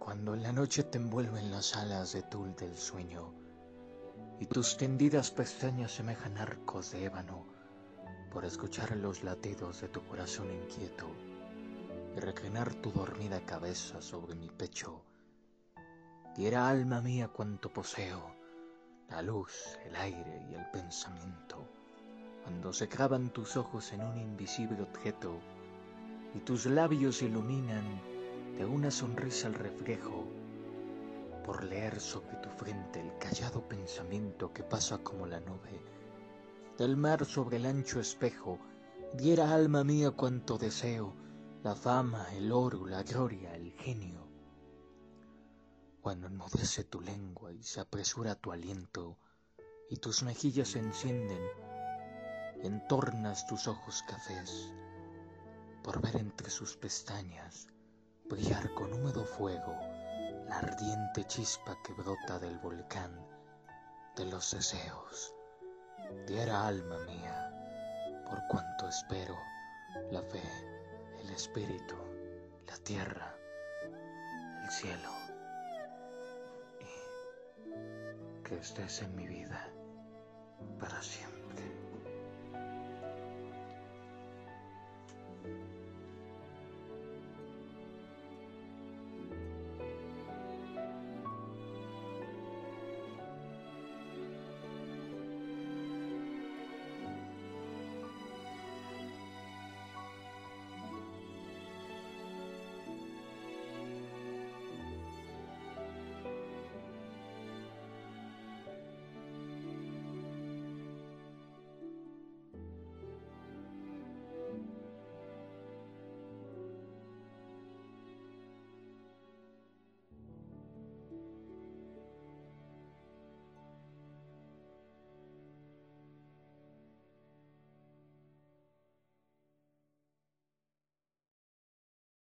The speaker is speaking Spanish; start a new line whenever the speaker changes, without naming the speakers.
cuando la noche te envuelven las alas de tul del sueño y tus tendidas pestañas semejan arcos de ébano por escuchar los latidos de tu corazón inquieto y reclinar tu dormida cabeza sobre mi pecho. Diera alma mía cuanto poseo, la luz, el aire y el pensamiento, cuando se clavan tus ojos en un invisible objeto y tus labios iluminan de una sonrisa el reflejo, por leer sobre tu frente el callado pensamiento que pasa como la nube del mar sobre el ancho espejo, diera alma mía cuanto deseo, la fama, el oro, la gloria, el genio. Cuando enmudece tu lengua y se apresura tu aliento, y tus mejillas se encienden, entornas tus ojos cafés, por ver entre sus pestañas brillar con húmedo fuego la ardiente chispa que brota del volcán de los deseos diera alma mía, por cuanto espero la fe, el espíritu, la tierra, el cielo, y que estés en mi vida para siempre.